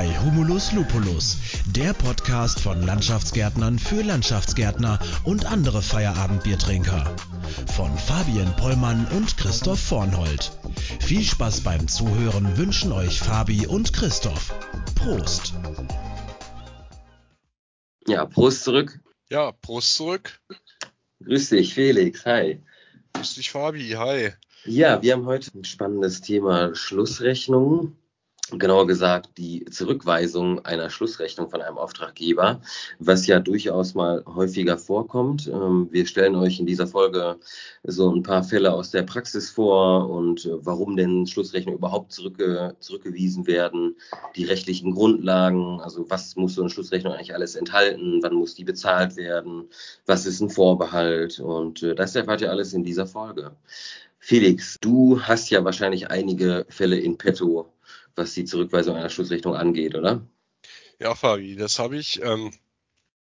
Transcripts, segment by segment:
bei Humulus Lupulus, der Podcast von Landschaftsgärtnern für Landschaftsgärtner und andere Feierabendbiertrinker. Von Fabian Pollmann und Christoph Vornhold. Viel Spaß beim Zuhören wünschen euch Fabi und Christoph. Prost! Ja, Prost zurück. Ja, Prost zurück. Grüß dich, Felix. Hi. Grüß dich, Fabi. Hi. Ja, wir haben heute ein spannendes Thema Schlussrechnungen genauer gesagt die Zurückweisung einer Schlussrechnung von einem Auftraggeber, was ja durchaus mal häufiger vorkommt. Ähm, wir stellen euch in dieser Folge so ein paar Fälle aus der Praxis vor und äh, warum denn Schlussrechnungen überhaupt zurückge zurückgewiesen werden, die rechtlichen Grundlagen, also was muss so eine Schlussrechnung eigentlich alles enthalten, wann muss die bezahlt werden, was ist ein Vorbehalt und äh, das erfahrt ihr alles in dieser Folge. Felix, du hast ja wahrscheinlich einige Fälle in petto, was die Zurückweisung einer Schutzrechnung angeht, oder? Ja, Fabi, das habe ich. Ähm,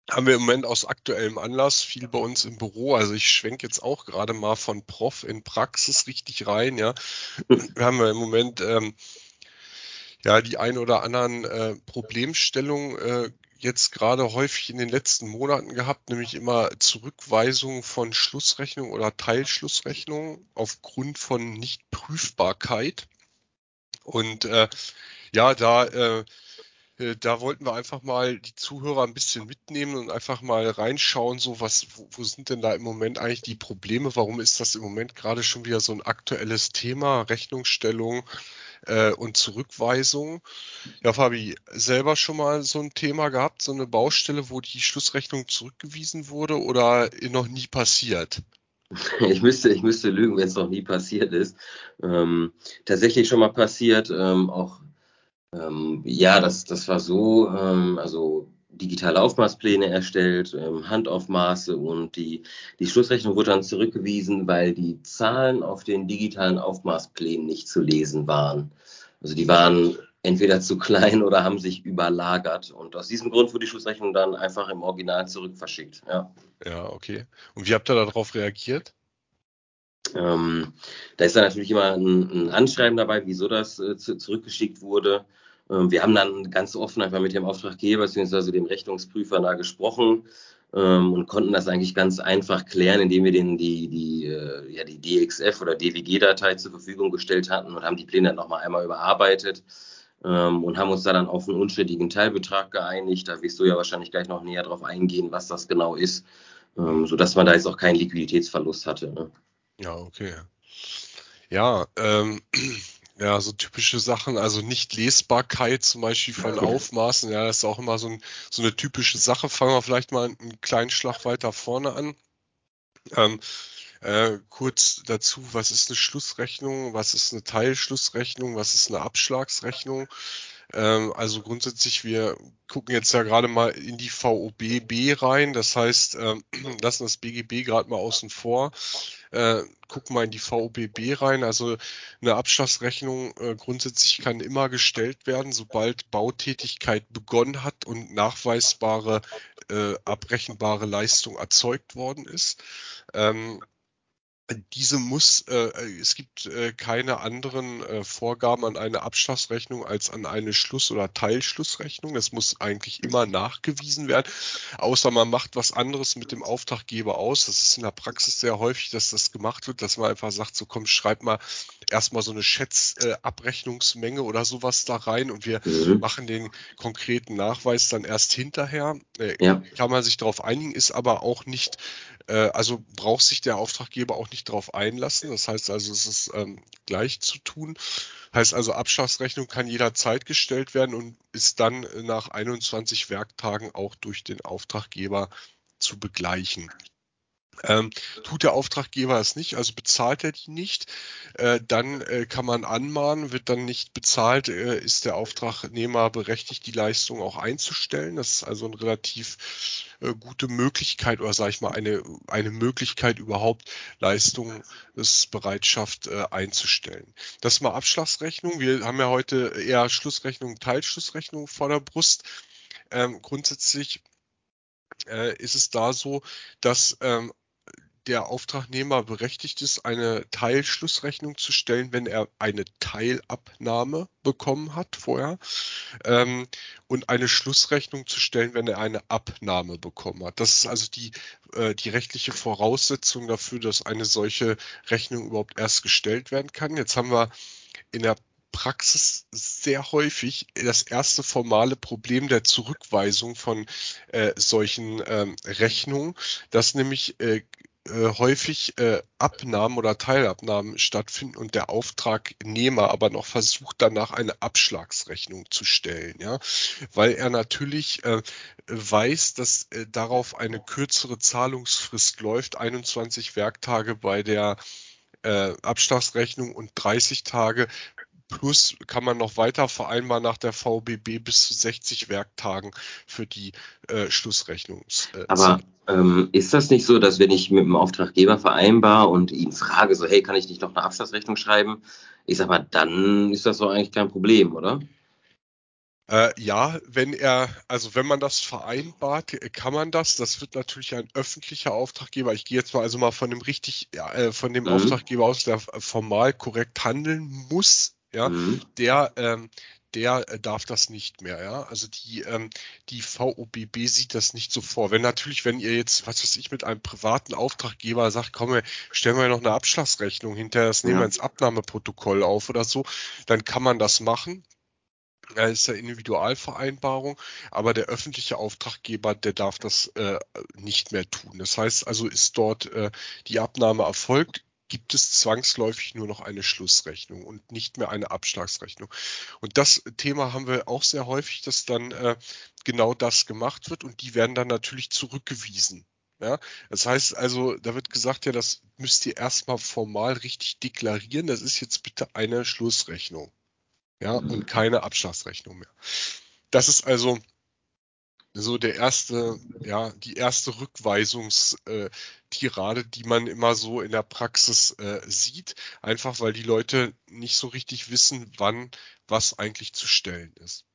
haben wir im Moment aus aktuellem Anlass viel bei uns im Büro. Also ich schwenke jetzt auch gerade mal von Prof in Praxis richtig rein. Ja, wir haben ja im Moment ähm, ja die ein oder anderen äh, Problemstellungen äh, jetzt gerade häufig in den letzten Monaten gehabt, nämlich immer Zurückweisung von Schlussrechnungen oder Teilschlussrechnungen aufgrund von Nichtprüfbarkeit. Und äh, ja, da, äh, äh, da wollten wir einfach mal die Zuhörer ein bisschen mitnehmen und einfach mal reinschauen, so was, wo, wo sind denn da im Moment eigentlich die Probleme? Warum ist das im Moment gerade schon wieder so ein aktuelles Thema, Rechnungsstellung äh, und Zurückweisung? Ja, Fabi, selber schon mal so ein Thema gehabt, so eine Baustelle, wo die Schlussrechnung zurückgewiesen wurde oder noch nie passiert? Ich müsste, ich müsste lügen, wenn es noch nie passiert ist. Ähm, tatsächlich schon mal passiert, ähm, auch ähm, ja, das, das war so, ähm, also digitale Aufmaßpläne erstellt, ähm, Handaufmaße und die, die Schlussrechnung wurde dann zurückgewiesen, weil die Zahlen auf den digitalen Aufmaßplänen nicht zu lesen waren. Also die waren entweder zu klein oder haben sich überlagert. Und aus diesem Grund wurde die Schlussrechnung dann einfach im Original zurückverschickt. Ja, ja okay. Und wie habt ihr darauf reagiert? Ähm, da ist dann natürlich immer ein, ein Anschreiben dabei, wieso das äh, zu, zurückgeschickt wurde. Ähm, wir haben dann ganz offen einfach mit dem Auftraggeber bzw. dem Rechnungsprüfer da gesprochen ähm, und konnten das eigentlich ganz einfach klären, indem wir denen die, die, äh, ja, die DXF oder DWG-Datei zur Verfügung gestellt hatten und haben die Pläne dann nochmal einmal überarbeitet ähm, und haben uns da dann auf einen unstrittigen Teilbetrag geeinigt. Da wirst du ja wahrscheinlich gleich noch näher drauf eingehen, was das genau ist, ähm, sodass man da jetzt auch keinen Liquiditätsverlust hatte. Ne? Ja, okay. Ja, ähm, ja, so typische Sachen, also nicht Lesbarkeit zum Beispiel von Aufmaßen, ja, das ist auch immer so, ein, so eine typische Sache. Fangen wir vielleicht mal einen kleinen Schlag weiter vorne an. Ähm, äh, kurz dazu, was ist eine Schlussrechnung, was ist eine Teilschlussrechnung, was ist eine Abschlagsrechnung? Ähm, also grundsätzlich, wir gucken jetzt ja gerade mal in die VOBB rein, das heißt, ähm, lassen das BGB gerade mal außen vor, äh, gucken mal in die VOBB rein. Also eine Abschlagsrechnung äh, grundsätzlich kann immer gestellt werden, sobald Bautätigkeit begonnen hat und nachweisbare, äh, abrechenbare Leistung erzeugt worden ist. Ähm, diese muss, äh, es gibt äh, keine anderen äh, Vorgaben an eine Abschlagsrechnung als an eine Schluss- oder Teilschlussrechnung. Das muss eigentlich immer nachgewiesen werden, außer man macht was anderes mit dem Auftraggeber aus. Das ist in der Praxis sehr häufig, dass das gemacht wird, dass man einfach sagt, so komm, schreib mal erstmal so eine Schätzabrechnungsmenge oder sowas da rein und wir mhm. machen den konkreten Nachweis dann erst hinterher. Äh, ja. Kann man sich darauf einigen, ist aber auch nicht äh, also braucht sich der Auftraggeber auch nicht darauf einlassen. Das heißt also, es ist ähm, gleich zu tun. Heißt also, Abschlagsrechnung kann jederzeit gestellt werden und ist dann nach 21 Werktagen auch durch den Auftraggeber zu begleichen. Ähm, tut der Auftraggeber es nicht, also bezahlt er die nicht, äh, dann äh, kann man anmahnen, wird dann nicht bezahlt, äh, ist der Auftragnehmer berechtigt, die Leistung auch einzustellen. Das ist also eine relativ äh, gute Möglichkeit oder sage ich mal eine, eine Möglichkeit überhaupt Leistungsbereitschaft äh, einzustellen. Das ist mal Abschlagsrechnung. Wir haben ja heute eher Schlussrechnung, Teilschlussrechnung vor der Brust. Ähm, grundsätzlich äh, ist es da so, dass ähm, der Auftragnehmer berechtigt ist, eine Teilschlussrechnung zu stellen, wenn er eine Teilabnahme bekommen hat vorher ähm, und eine Schlussrechnung zu stellen, wenn er eine Abnahme bekommen hat. Das ist also die, äh, die rechtliche Voraussetzung dafür, dass eine solche Rechnung überhaupt erst gestellt werden kann. Jetzt haben wir in der Praxis sehr häufig das erste formale Problem der Zurückweisung von äh, solchen ähm, Rechnungen, dass nämlich äh, äh, häufig äh, Abnahmen oder Teilabnahmen stattfinden und der Auftragnehmer aber noch versucht danach eine Abschlagsrechnung zu stellen, ja, weil er natürlich äh, weiß, dass äh, darauf eine kürzere Zahlungsfrist läuft, 21 Werktage bei der äh, Abschlagsrechnung und 30 Tage Plus kann man noch weiter vereinbaren nach der VBB bis zu 60 Werktagen für die äh, Schlussrechnung. Äh, Aber ähm, ist das nicht so, dass wenn ich mit dem Auftraggeber vereinbar und ihn frage, so hey, kann ich nicht noch eine Abschlussrechnung schreiben? Ich sag mal, dann ist das doch eigentlich kein Problem, oder? Äh, ja, wenn er, also wenn man das vereinbart, kann man das. Das wird natürlich ein öffentlicher Auftraggeber. Ich gehe jetzt mal also mal von dem richtig, äh, von dem mhm. Auftraggeber aus, der formal korrekt handeln muss ja, mhm. der, ähm, der äh, darf das nicht mehr, ja. Also die, ähm, die VOBB sieht das nicht so vor. Wenn natürlich, wenn ihr jetzt, was weiß ich, mit einem privaten Auftraggeber sagt, komm, stellen wir noch eine Abschlagsrechnung hinterher, das nehmen wir ins Abnahmeprotokoll auf oder so, dann kann man das machen. Das ist ja Individualvereinbarung, aber der öffentliche Auftraggeber, der darf das äh, nicht mehr tun. Das heißt also, ist dort äh, die Abnahme erfolgt, gibt es zwangsläufig nur noch eine Schlussrechnung und nicht mehr eine Abschlagsrechnung. Und das Thema haben wir auch sehr häufig, dass dann äh, genau das gemacht wird und die werden dann natürlich zurückgewiesen. Ja, das heißt also, da wird gesagt, ja, das müsst ihr erstmal formal richtig deklarieren. Das ist jetzt bitte eine Schlussrechnung. Ja, und keine Abschlagsrechnung mehr. Das ist also so der erste, ja, die erste Rückweisungstirade, die man immer so in der Praxis äh, sieht, einfach weil die Leute nicht so richtig wissen, wann was eigentlich zu stellen ist.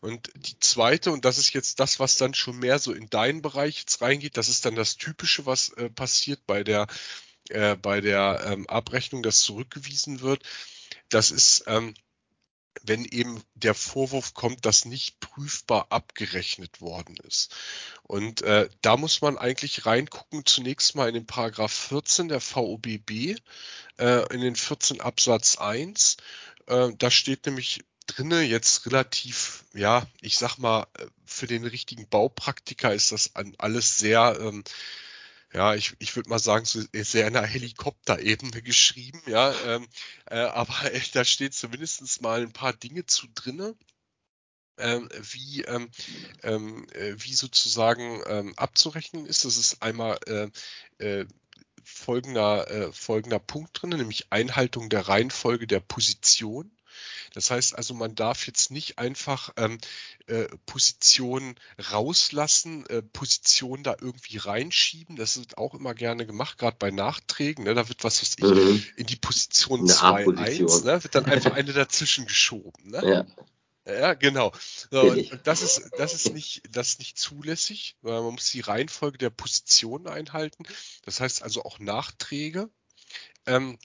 Und die zweite, und das ist jetzt das, was dann schon mehr so in deinen Bereich jetzt reingeht, das ist dann das Typische, was äh, passiert bei der, äh, bei der ähm, Abrechnung, das zurückgewiesen wird. Das ist, ähm, wenn eben der Vorwurf kommt, dass nicht prüfbar abgerechnet worden ist. Und äh, da muss man eigentlich reingucken, zunächst mal in den Paragraph 14 der VOBB, äh, in den 14 Absatz 1. Äh, da steht nämlich drinne jetzt relativ, ja, ich sag mal, äh, für den richtigen Baupraktiker ist das an alles sehr ähm, ja, ich, ich würde mal sagen, so sehr in einer Helikopterebene geschrieben, ja. Ähm, äh, aber äh, da steht zumindest mal ein paar Dinge zu drinne. Ähm, wie, ähm, ähm, äh, wie sozusagen ähm, abzurechnen ist. Das ist einmal äh, äh, folgender, äh, folgender Punkt drin, nämlich Einhaltung der Reihenfolge der Position. Das heißt also, man darf jetzt nicht einfach ähm, äh, Positionen rauslassen, äh, Positionen da irgendwie reinschieben. Das wird auch immer gerne gemacht, gerade bei Nachträgen. Ne? Da wird was, was ich, mhm. in die Position 2-1, ne? wird dann einfach eine dazwischen geschoben. Ne? Ja. Ja, genau. So, das ist, das ist nicht, das ist nicht zulässig, weil man muss die Reihenfolge der Positionen einhalten. Das heißt also auch Nachträge. Ähm,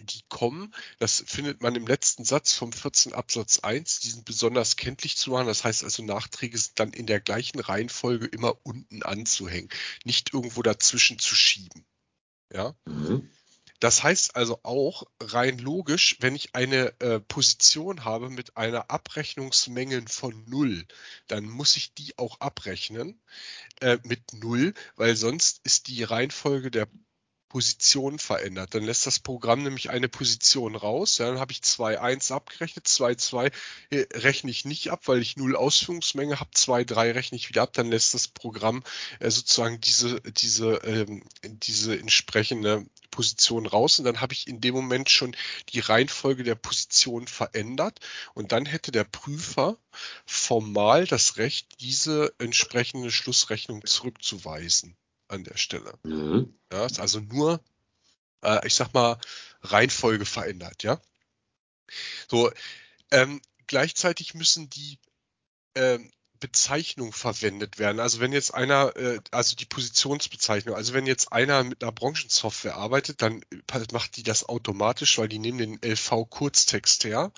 die kommen, das findet man im letzten Satz vom 14 Absatz 1, die sind besonders kenntlich zu machen. Das heißt also, Nachträge sind dann in der gleichen Reihenfolge immer unten anzuhängen, nicht irgendwo dazwischen zu schieben. Ja. Mhm. Das heißt also auch rein logisch, wenn ich eine äh, Position habe mit einer Abrechnungsmenge von null, dann muss ich die auch abrechnen äh, mit null, weil sonst ist die Reihenfolge der Position verändert. Dann lässt das Programm nämlich eine Position raus. Ja, dann habe ich 2,1 abgerechnet, 2,2 äh, rechne ich nicht ab, weil ich null Ausführungsmenge habe, 2,3 rechne ich wieder ab, dann lässt das Programm äh, sozusagen diese, diese, ähm, diese entsprechende Position raus und dann habe ich in dem Moment schon die Reihenfolge der Position verändert und dann hätte der Prüfer formal das Recht, diese entsprechende Schlussrechnung zurückzuweisen an der Stelle. Mhm. Ja, ist also nur, äh, ich sag mal, Reihenfolge verändert, ja. So, ähm, gleichzeitig müssen die, ähm, Bezeichnungen verwendet werden. Also wenn jetzt einer, äh, also die Positionsbezeichnung, also wenn jetzt einer mit einer Branchensoftware arbeitet, dann macht die das automatisch, weil die nehmen den LV-Kurztext her.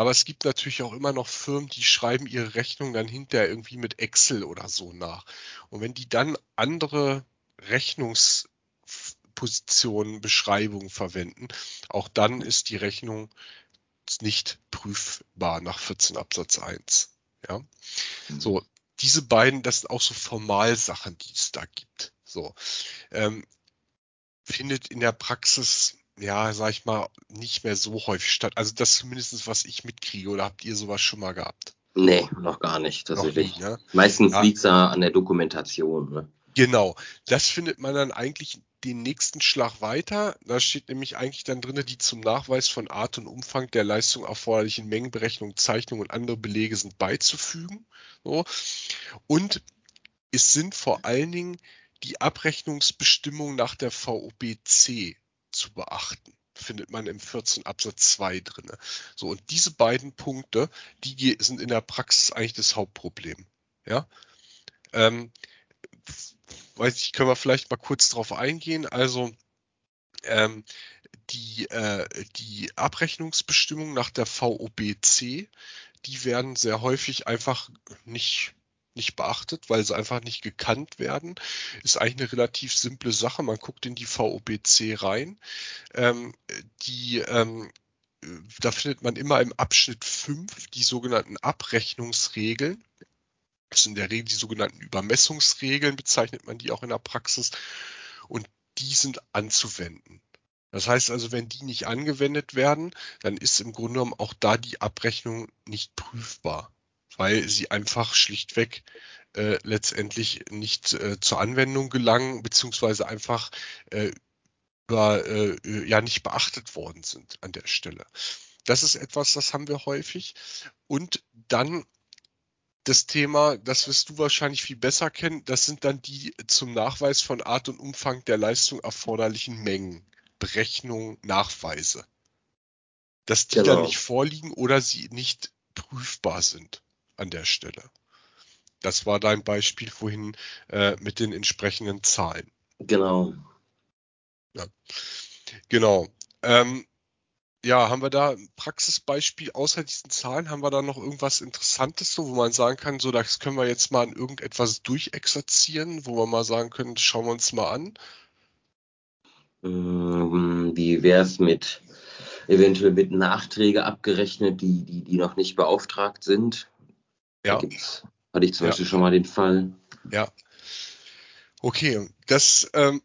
Aber es gibt natürlich auch immer noch Firmen, die schreiben ihre Rechnung dann hinterher irgendwie mit Excel oder so nach. Und wenn die dann andere Rechnungspositionen, Beschreibungen verwenden, auch dann ist die Rechnung nicht prüfbar nach 14 Absatz 1. Ja. Mhm. So, diese beiden, das sind auch so Formalsachen, die es da gibt. So. Ähm, findet in der Praxis, ja, sag ich mal, nicht mehr so häufig statt. Also das zumindest, was ich mitkriege, oder habt ihr sowas schon mal gehabt? Nee, noch gar nicht. Tatsächlich. Ne? Meistens ja. liegt es an der Dokumentation. Ne? Genau, das findet man dann eigentlich den nächsten Schlag weiter. Da steht nämlich eigentlich dann drin, die zum Nachweis von Art und Umfang der Leistung erforderlichen Mengenberechnungen, Zeichnungen und andere Belege sind beizufügen. So. Und es sind vor allen Dingen die Abrechnungsbestimmungen nach der VOBC zu beachten findet man im 14 Absatz 2 drin. So, und diese beiden Punkte, die sind in der Praxis eigentlich das Hauptproblem. Ja. Ähm, weiß ich, können wir vielleicht mal kurz drauf eingehen. Also ähm, die, äh, die Abrechnungsbestimmungen nach der VOBC, die werden sehr häufig einfach nicht nicht beachtet, weil sie einfach nicht gekannt werden. Ist eigentlich eine relativ simple Sache. Man guckt in die VOBC rein. Ähm, die, ähm, da findet man immer im Abschnitt 5 die sogenannten Abrechnungsregeln. Das sind in der Regel die sogenannten Übermessungsregeln, bezeichnet man die auch in der Praxis. Und die sind anzuwenden. Das heißt also, wenn die nicht angewendet werden, dann ist im Grunde genommen auch da die Abrechnung nicht prüfbar, weil sie einfach schlichtweg äh, letztendlich nicht äh, zur Anwendung gelangen, beziehungsweise einfach äh, über, äh, ja nicht beachtet worden sind an der Stelle. Das ist etwas, das haben wir häufig. Und dann das Thema, das wirst du wahrscheinlich viel besser kennen, das sind dann die zum Nachweis von Art und Umfang der Leistung erforderlichen Mengen, Berechnungen, Nachweise. Dass die genau. dann nicht vorliegen oder sie nicht prüfbar sind an der Stelle. Das war dein Beispiel vorhin äh, mit den entsprechenden Zahlen. Genau. Ja. Genau. Ähm, ja, haben wir da ein Praxisbeispiel außer diesen Zahlen? Haben wir da noch irgendwas Interessantes, so, wo man sagen kann, so, das können wir jetzt mal an irgendetwas durchexerzieren, wo wir mal sagen können, schauen wir uns mal an? Ähm, wie wäre es mit eventuell mit Nachträge abgerechnet, die, die, die noch nicht beauftragt sind? Ja. Hatte ich zum ja. Beispiel schon mal den Fall. Ja. Okay, das ähm,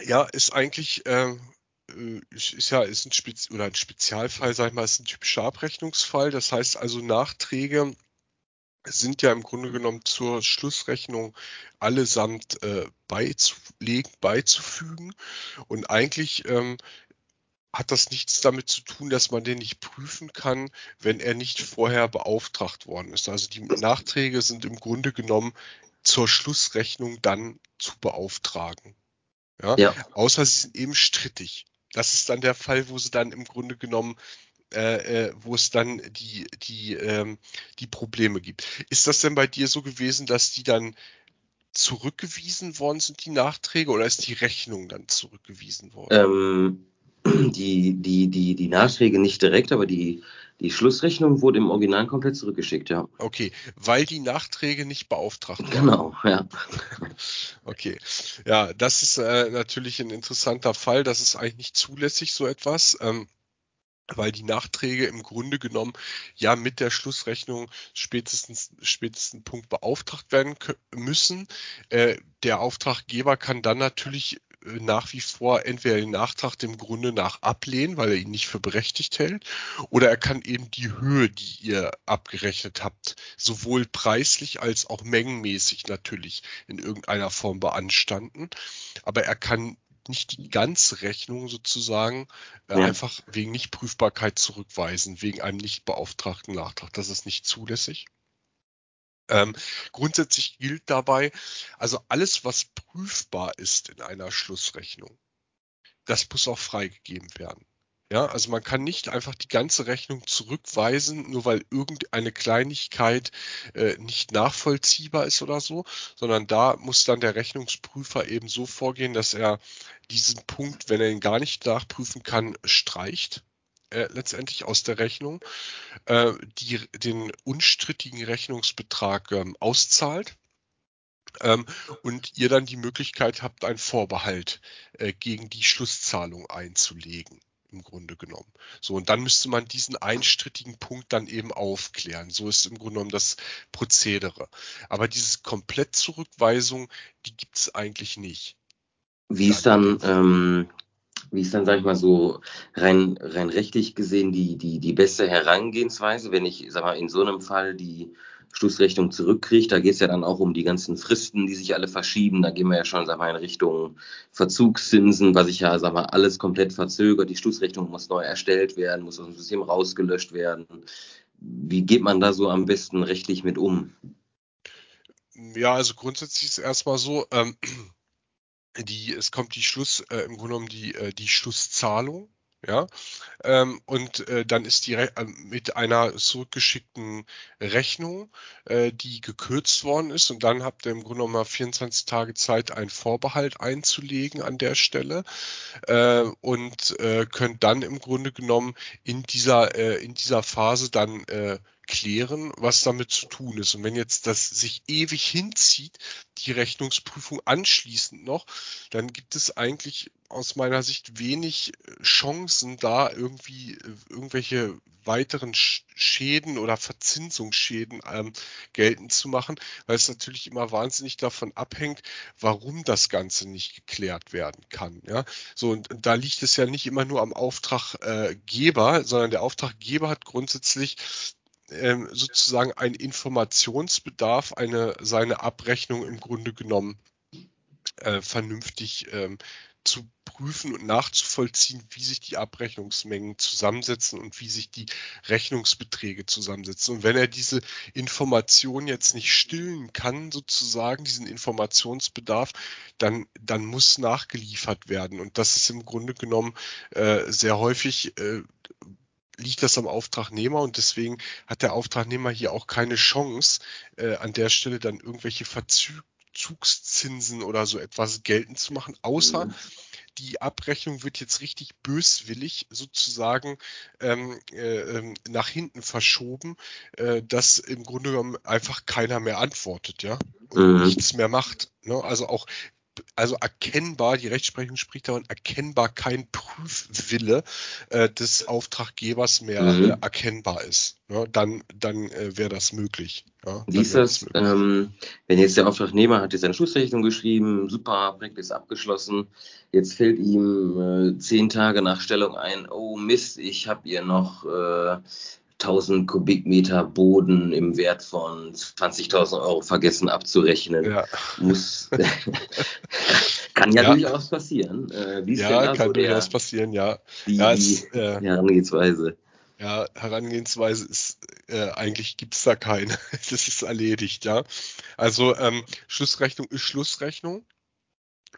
ja ist eigentlich ähm, äh, ist ja ist ein, Spez oder ein Spezialfall, sag ich mal, ist ein typischer Abrechnungsfall. Das heißt also, Nachträge sind ja im Grunde genommen zur Schlussrechnung allesamt äh, beizulegen, beizufügen. Und eigentlich ähm, hat das nichts damit zu tun, dass man den nicht prüfen kann, wenn er nicht vorher beauftragt worden ist. Also die Nachträge sind im Grunde genommen zur Schlussrechnung dann zu beauftragen. Ja? ja. Außer sie sind eben strittig. Das ist dann der Fall, wo sie dann im Grunde genommen äh, äh, wo es dann die, die, ähm, die Probleme gibt. Ist das denn bei dir so gewesen, dass die dann zurückgewiesen worden sind, die Nachträge, oder ist die Rechnung dann zurückgewiesen worden? Ähm, die, die, die, die Nachträge nicht direkt, aber die, die Schlussrechnung wurde im Original komplett zurückgeschickt, ja. Okay, weil die Nachträge nicht beauftragt waren. Genau, ja. okay, ja, das ist äh, natürlich ein interessanter Fall. Das ist eigentlich nicht zulässig, so etwas. Ähm, weil die Nachträge im Grunde genommen ja mit der Schlussrechnung spätestens spätesten Punkt beauftragt werden müssen. Äh, der Auftraggeber kann dann natürlich nach wie vor entweder den Nachtrag dem Grunde nach ablehnen, weil er ihn nicht für berechtigt hält, oder er kann eben die Höhe, die ihr abgerechnet habt, sowohl preislich als auch mengenmäßig natürlich in irgendeiner Form beanstanden. Aber er kann nicht die ganze Rechnung sozusagen äh, ja. einfach wegen Nichtprüfbarkeit zurückweisen, wegen einem nicht beauftragten Nachtrag. Das ist nicht zulässig. Ähm, grundsätzlich gilt dabei, also alles, was prüfbar ist in einer Schlussrechnung, das muss auch freigegeben werden. Ja, also man kann nicht einfach die ganze Rechnung zurückweisen, nur weil irgendeine Kleinigkeit äh, nicht nachvollziehbar ist oder so, sondern da muss dann der Rechnungsprüfer eben so vorgehen, dass er diesen Punkt, wenn er ihn gar nicht nachprüfen kann, streicht. Äh, letztendlich aus der Rechnung, äh, die, den unstrittigen Rechnungsbetrag ähm, auszahlt ähm, und ihr dann die Möglichkeit habt, einen Vorbehalt äh, gegen die Schlusszahlung einzulegen im Grunde genommen. So, und dann müsste man diesen einstrittigen Punkt dann eben aufklären. So ist im Grunde genommen das Prozedere. Aber diese Komplettzurückweisung, die gibt es eigentlich nicht. Wie ist dann, ähm, wie ist dann, sag ich mal so, rein, rein rechtlich gesehen die, die, die beste Herangehensweise, wenn ich, sag mal, in so einem Fall die Schlussrechnung zurückkriegt. Da geht es ja dann auch um die ganzen Fristen, die sich alle verschieben. Da gehen wir ja schon sag mal, in Richtung Verzugszinsen, was sich ja sag mal, alles komplett verzögert. Die Schlussrechnung muss neu erstellt werden, muss aus dem System rausgelöscht werden. Wie geht man da so am besten rechtlich mit um? Ja, also grundsätzlich ist es erstmal so, ähm, die, es kommt die Schluss, äh, im Grunde genommen die, äh, die Schlusszahlung ja, ähm, und äh, dann ist die Re äh, mit einer zurückgeschickten Rechnung, äh, die gekürzt worden ist, und dann habt ihr im Grunde genommen 24 Tage Zeit, einen Vorbehalt einzulegen an der Stelle. Äh, und äh, könnt dann im Grunde genommen in dieser äh, in dieser Phase dann äh, klären, was damit zu tun ist. Und wenn jetzt das sich ewig hinzieht, die Rechnungsprüfung anschließend noch, dann gibt es eigentlich aus meiner Sicht wenig äh, Chancen, da irgendwie äh, irgendwelche weiteren Schäden oder Verzinsungsschäden ähm, geltend zu machen, weil es natürlich immer wahnsinnig davon abhängt, warum das Ganze nicht geklärt werden kann. Ja, so und da liegt es ja nicht immer nur am Auftraggeber, sondern der Auftraggeber hat grundsätzlich ähm, sozusagen ein Informationsbedarf, eine seine Abrechnung im Grunde genommen äh, vernünftig ähm, zu prüfen und nachzuvollziehen, wie sich die Abrechnungsmengen zusammensetzen und wie sich die Rechnungsbeträge zusammensetzen. Und wenn er diese Information jetzt nicht stillen kann, sozusagen, diesen Informationsbedarf, dann, dann muss nachgeliefert werden. Und das ist im Grunde genommen äh, sehr häufig äh, liegt das am Auftragnehmer und deswegen hat der Auftragnehmer hier auch keine Chance, äh, an der Stelle dann irgendwelche Verzugszinsen oder so etwas geltend zu machen, außer mhm. die Abrechnung wird jetzt richtig böswillig sozusagen ähm, äh, ähm, nach hinten verschoben, äh, dass im Grunde genommen einfach keiner mehr antwortet, ja, und mhm. nichts mehr macht. Ne? Also auch also erkennbar, die Rechtsprechung spricht davon, erkennbar kein Prüfwille äh, des Auftraggebers mehr mhm. äh, erkennbar ist. Ja, dann dann äh, wäre das möglich. Ja, Wie ist das, das ähm, wenn jetzt der Auftragnehmer hat jetzt eine Schlussrechnung geschrieben, super, Projekt ist abgeschlossen, jetzt fällt ihm äh, zehn Tage nach Stellung ein, oh Mist, ich habe ihr noch äh, 1000 Kubikmeter Boden im Wert von 20.000 Euro vergessen abzurechnen. Ja. Muss, kann ja, ja, durchaus passieren. Äh, ja, kann so durchaus der, passieren, ja. Die, ja, es, äh, Herangehensweise. Ja, Herangehensweise ist, äh, eigentlich gibt's da keine. das ist erledigt, ja. Also ähm, Schlussrechnung ist Schlussrechnung.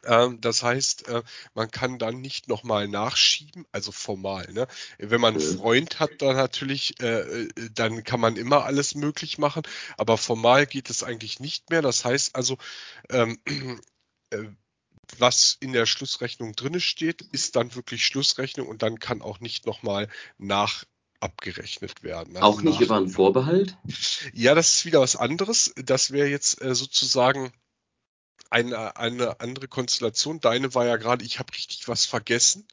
Ähm, das heißt, äh, man kann dann nicht nochmal nachschieben, also formal. Ne? Wenn man einen Freund hat, dann natürlich, äh, äh, dann kann man immer alles möglich machen, aber formal geht es eigentlich nicht mehr. Das heißt also, ähm, was in der Schlussrechnung drinne steht, ist dann wirklich Schlussrechnung und dann kann auch nicht nochmal nach abgerechnet werden. Also auch nicht über einen Vorbehalt? Ja, das ist wieder was anderes. Das wäre jetzt sozusagen eine, eine andere Konstellation. Deine war ja gerade, ich habe richtig was vergessen.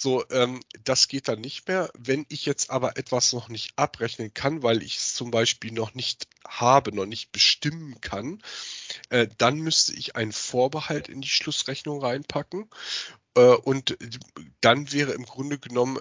So, ähm, das geht dann nicht mehr. Wenn ich jetzt aber etwas noch nicht abrechnen kann, weil ich es zum Beispiel noch nicht habe, noch nicht bestimmen kann, äh, dann müsste ich einen Vorbehalt in die Schlussrechnung reinpacken. Äh, und dann wäre im Grunde genommen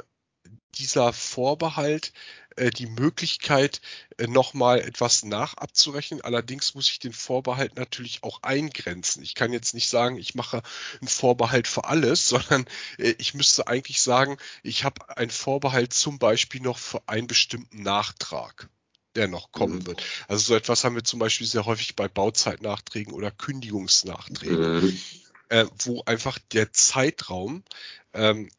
dieser Vorbehalt äh, die Möglichkeit, äh, nochmal etwas nachabzurechnen. Allerdings muss ich den Vorbehalt natürlich auch eingrenzen. Ich kann jetzt nicht sagen, ich mache einen Vorbehalt für alles, sondern äh, ich müsste eigentlich sagen, ich habe einen Vorbehalt zum Beispiel noch für einen bestimmten Nachtrag der noch kommen mhm. wird. Also so etwas haben wir zum Beispiel sehr häufig bei Bauzeitnachträgen oder Kündigungsnachträgen, mhm. äh, wo einfach der Zeitraum ähm,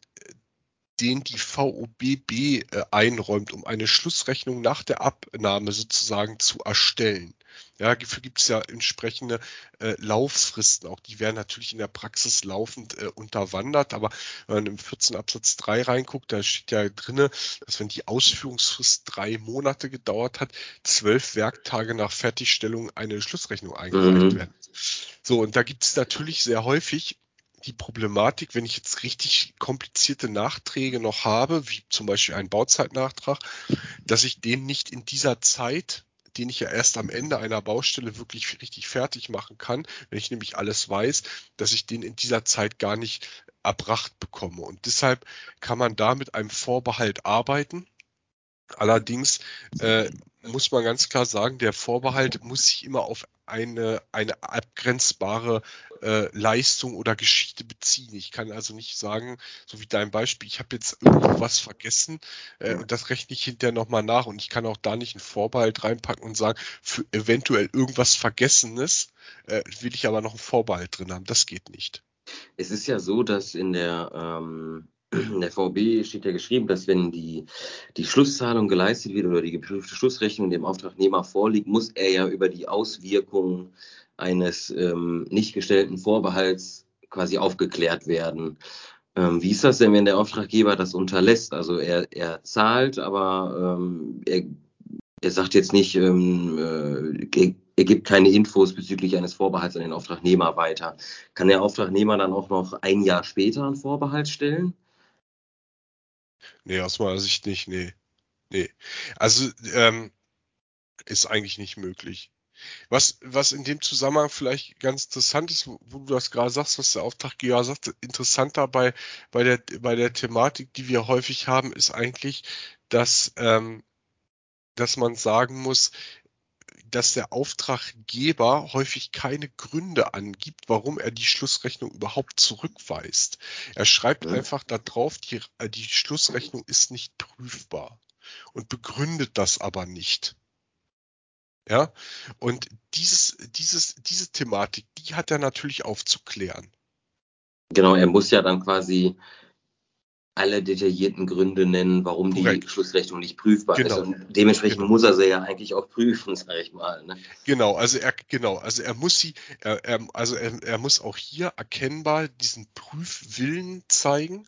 den die VOBB äh, einräumt, um eine Schlussrechnung nach der Abnahme sozusagen zu erstellen. Ja, dafür gibt es ja entsprechende äh, Lauffristen. Auch die werden natürlich in der Praxis laufend äh, unterwandert. Aber wenn man im 14 Absatz 3 reinguckt, da steht ja drinne, dass wenn die Ausführungsfrist drei Monate gedauert hat, zwölf Werktage nach Fertigstellung eine Schlussrechnung eingereicht mhm. werden. So, und da gibt es natürlich sehr häufig die Problematik, wenn ich jetzt richtig komplizierte Nachträge noch habe, wie zum Beispiel einen Bauzeitnachtrag, dass ich den nicht in dieser Zeit den ich ja erst am Ende einer Baustelle wirklich richtig fertig machen kann, wenn ich nämlich alles weiß, dass ich den in dieser Zeit gar nicht erbracht bekomme. Und deshalb kann man da mit einem Vorbehalt arbeiten. Allerdings äh, muss man ganz klar sagen, der Vorbehalt muss sich immer auf eine, eine abgrenzbare äh, Leistung oder Geschichte beziehen. Ich kann also nicht sagen, so wie dein Beispiel, ich habe jetzt irgendwo was vergessen äh, und das rechne ich hinterher nochmal nach und ich kann auch da nicht einen Vorbehalt reinpacken und sagen, für eventuell irgendwas Vergessenes äh, will ich aber noch einen Vorbehalt drin haben. Das geht nicht. Es ist ja so, dass in der ähm der VB steht ja geschrieben, dass wenn die, die Schlusszahlung geleistet wird oder die geprüfte Schlussrechnung dem Auftragnehmer vorliegt, muss er ja über die Auswirkungen eines ähm, nicht gestellten Vorbehalts quasi aufgeklärt werden. Ähm, wie ist das denn, wenn der Auftraggeber das unterlässt? Also er, er zahlt, aber ähm, er, er sagt jetzt nicht, ähm, äh, er gibt keine Infos bezüglich eines Vorbehalts an den Auftragnehmer weiter. Kann der Auftragnehmer dann auch noch ein Jahr später einen Vorbehalt stellen? Nee, aus meiner Sicht nicht, nee. Nee. Also, ähm, ist eigentlich nicht möglich. Was, was in dem Zusammenhang vielleicht ganz interessant ist, wo, wo du das gerade sagst, was der Auftraggeber sagt, interessant dabei bei der, bei der Thematik, die wir häufig haben, ist eigentlich, dass, ähm, dass man sagen muss, dass der Auftraggeber häufig keine Gründe angibt, warum er die Schlussrechnung überhaupt zurückweist. Er schreibt ja. einfach da drauf, die, die Schlussrechnung ist nicht prüfbar und begründet das aber nicht. Ja, und dieses, dieses, diese Thematik, die hat er natürlich aufzuklären. Genau, er muss ja dann quasi alle detaillierten Gründe nennen, warum Korrekt. die Schlussrechnung nicht prüfbar genau. ist. Und dementsprechend genau. muss er sie ja eigentlich auch prüfen, sage ich mal. Ne? Genau, also er genau, also er muss sie, er, er, also er, er muss auch hier erkennbar diesen Prüfwillen zeigen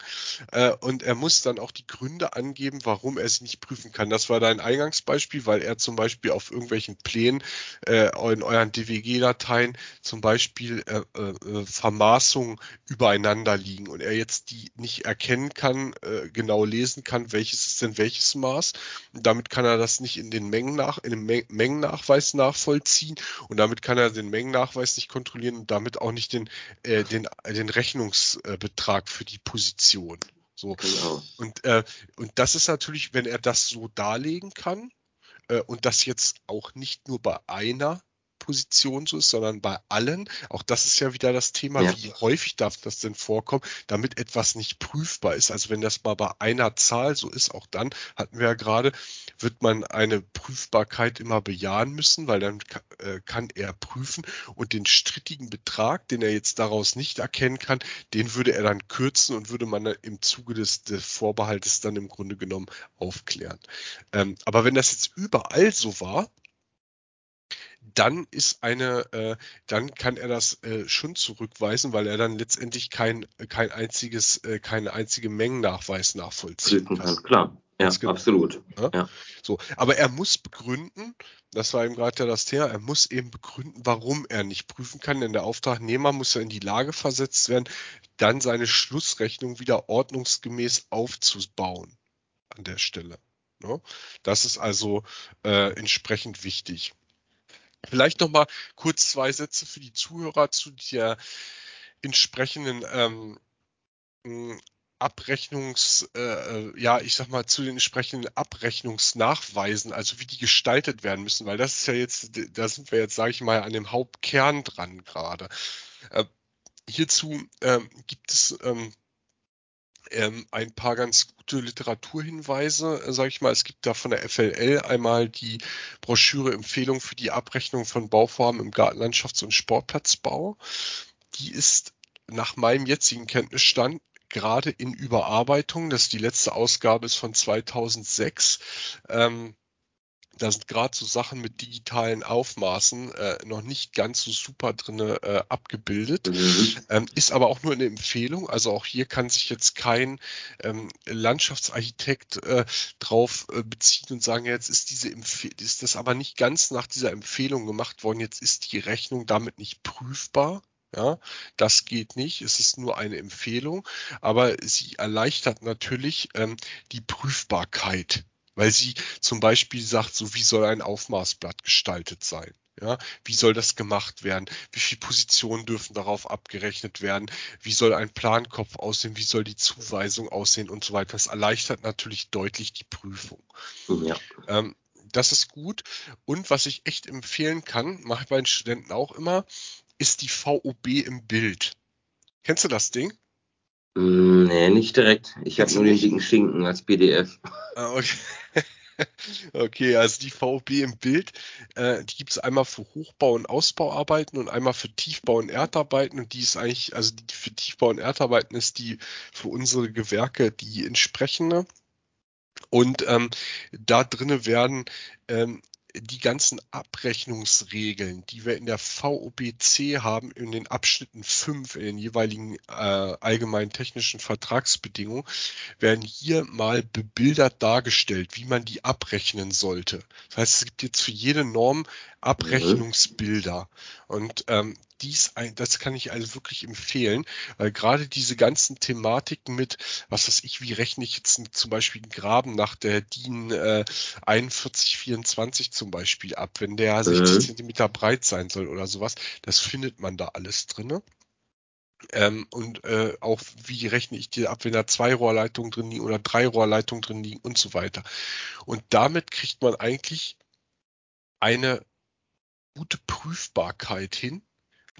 äh, und er muss dann auch die Gründe angeben, warum er sie nicht prüfen kann. Das war dein Eingangsbeispiel, weil er zum Beispiel auf irgendwelchen Plänen äh, in euren DWG-Dateien zum Beispiel äh, äh, Vermaßungen übereinander liegen und er jetzt die nicht erkennen kann äh, genau lesen kann, welches ist denn welches Maß. Und damit kann er das nicht in den Mengen nach, in dem Men Mengennachweis nachvollziehen und damit kann er den Mengennachweis nicht kontrollieren und damit auch nicht den, äh, den, den Rechnungsbetrag für die Position. So. Genau. Und, äh, und das ist natürlich, wenn er das so darlegen kann, äh, und das jetzt auch nicht nur bei einer Position so ist, sondern bei allen. Auch das ist ja wieder das Thema, ja. wie häufig darf das denn vorkommen, damit etwas nicht prüfbar ist. Also wenn das mal bei einer Zahl so ist, auch dann hatten wir ja gerade, wird man eine Prüfbarkeit immer bejahen müssen, weil dann äh, kann er prüfen und den strittigen Betrag, den er jetzt daraus nicht erkennen kann, den würde er dann kürzen und würde man im Zuge des, des Vorbehaltes dann im Grunde genommen aufklären. Ähm, aber wenn das jetzt überall so war, dann ist eine, äh, dann kann er das äh, schon zurückweisen, weil er dann letztendlich kein, kein einziges, äh, keine einzige Mengennachweis nachvollziehen kann. kann. Klar, ja, genau. absolut. Ja? ja? So, aber er muss begründen, das war eben gerade ja das Thema, er muss eben begründen, warum er nicht prüfen kann, denn der Auftragnehmer muss ja in die Lage versetzt werden, dann seine Schlussrechnung wieder ordnungsgemäß aufzubauen an der Stelle. Ne? Das ist also äh, entsprechend wichtig. Vielleicht noch mal kurz zwei Sätze für die Zuhörer zu der entsprechenden ähm, Abrechnungs, äh, äh, ja, ich sag mal, zu den entsprechenden Abrechnungsnachweisen, also wie die gestaltet werden müssen, weil das ist ja jetzt, da sind wir jetzt, sage ich mal, an dem Hauptkern dran gerade. Äh, hierzu äh, gibt es ähm, ähm, ein paar ganz gute Literaturhinweise, äh, sage ich mal. Es gibt da von der FLL einmal die Broschüre Empfehlung für die Abrechnung von Bauvorhaben im Gartenlandschafts- und Sportplatzbau. Die ist nach meinem jetzigen Kenntnisstand gerade in Überarbeitung. Das ist die letzte Ausgabe ist von 2006. Ähm, da sind gerade so Sachen mit digitalen Aufmaßen äh, noch nicht ganz so super drinne äh, abgebildet. Mhm. Ähm, ist aber auch nur eine Empfehlung. Also auch hier kann sich jetzt kein ähm, Landschaftsarchitekt äh, drauf äh, beziehen und sagen, jetzt ist diese Empfe ist das aber nicht ganz nach dieser Empfehlung gemacht worden. Jetzt ist die Rechnung damit nicht prüfbar. Ja, das geht nicht. Es ist nur eine Empfehlung, aber sie erleichtert natürlich ähm, die Prüfbarkeit weil sie zum Beispiel sagt, so wie soll ein Aufmaßblatt gestaltet sein? Ja, wie soll das gemacht werden? Wie viele Positionen dürfen darauf abgerechnet werden? Wie soll ein Plankopf aussehen? Wie soll die Zuweisung aussehen und so weiter? Das erleichtert natürlich deutlich die Prüfung. Ja. Ähm, das ist gut. Und was ich echt empfehlen kann, mache ich bei den Studenten auch immer, ist die VOB im Bild. Kennst du das Ding? Mm, nee, nicht direkt. Ich habe nur den dicken Schinken als PDF. Ah, okay. okay, also die VOB im Bild, äh, die gibt es einmal für Hochbau- und Ausbauarbeiten und einmal für Tiefbau- und Erdarbeiten. Und die ist eigentlich, also die für Tiefbau- und Erdarbeiten ist die für unsere Gewerke die entsprechende. Und ähm, da drinnen werden ähm, die ganzen Abrechnungsregeln, die wir in der VOBC haben, in den Abschnitten 5, in den jeweiligen äh, allgemeinen technischen Vertragsbedingungen, werden hier mal bebildert dargestellt, wie man die abrechnen sollte. Das heißt, es gibt jetzt für jede Norm Abrechnungsbilder. Und ähm, dies ein, das kann ich also wirklich empfehlen, weil gerade diese ganzen Thematiken mit, was weiß ich, wie rechne ich jetzt zum Beispiel einen Graben nach der DIN äh, 4124 zum Beispiel ab, wenn der 60 mhm. Zentimeter breit sein soll oder sowas, das findet man da alles drinne. Ähm, und äh, auch wie rechne ich dir ab, wenn da zwei Rohrleitungen drin liegen oder drei Rohrleitungen drin liegen und so weiter. Und damit kriegt man eigentlich eine gute Prüfbarkeit hin,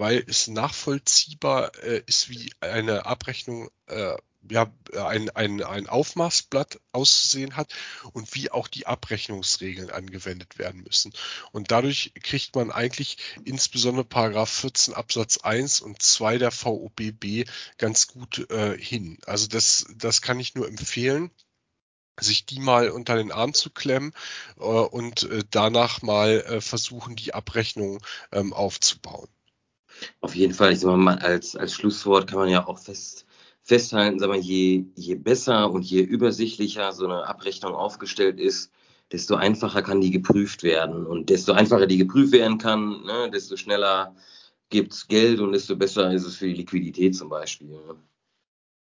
weil es nachvollziehbar äh, ist, wie eine Abrechnung, äh, ja, ein, ein, ein Aufmaßblatt auszusehen hat und wie auch die Abrechnungsregeln angewendet werden müssen. Und dadurch kriegt man eigentlich insbesondere Paragraph 14 Absatz 1 und 2 der VOBB ganz gut äh, hin. Also das, das kann ich nur empfehlen sich die mal unter den Arm zu klemmen äh, und äh, danach mal äh, versuchen, die Abrechnung ähm, aufzubauen. Auf jeden Fall, ich sag mal, als, als Schlusswort kann man ja auch fest, festhalten, sag mal, je, je besser und je übersichtlicher so eine Abrechnung aufgestellt ist, desto einfacher kann die geprüft werden. Und desto einfacher die geprüft werden kann, ne, desto schneller gibt es Geld und desto besser ist es für die Liquidität zum Beispiel. Ne?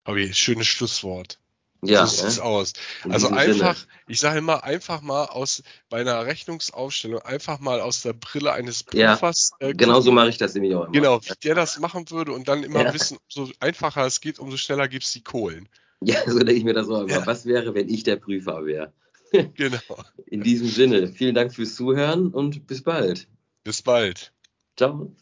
Okay, schönes Schlusswort. Ja, so sieht's ne? aus. also einfach, Sinne. ich sage immer, einfach mal aus bei einer Rechnungsaufstellung einfach mal aus der Brille eines Prüfers. Ja, äh, genau so mache ich das nämlich auch immer. Genau, wie der das machen würde und dann immer ja. wissen, so einfacher es geht, umso schneller gibt's die Kohlen. Ja, so denke ich mir das auch immer. Ja. Was wäre, wenn ich der Prüfer wäre? genau. In diesem Sinne, vielen Dank fürs Zuhören und bis bald. Bis bald. Ciao.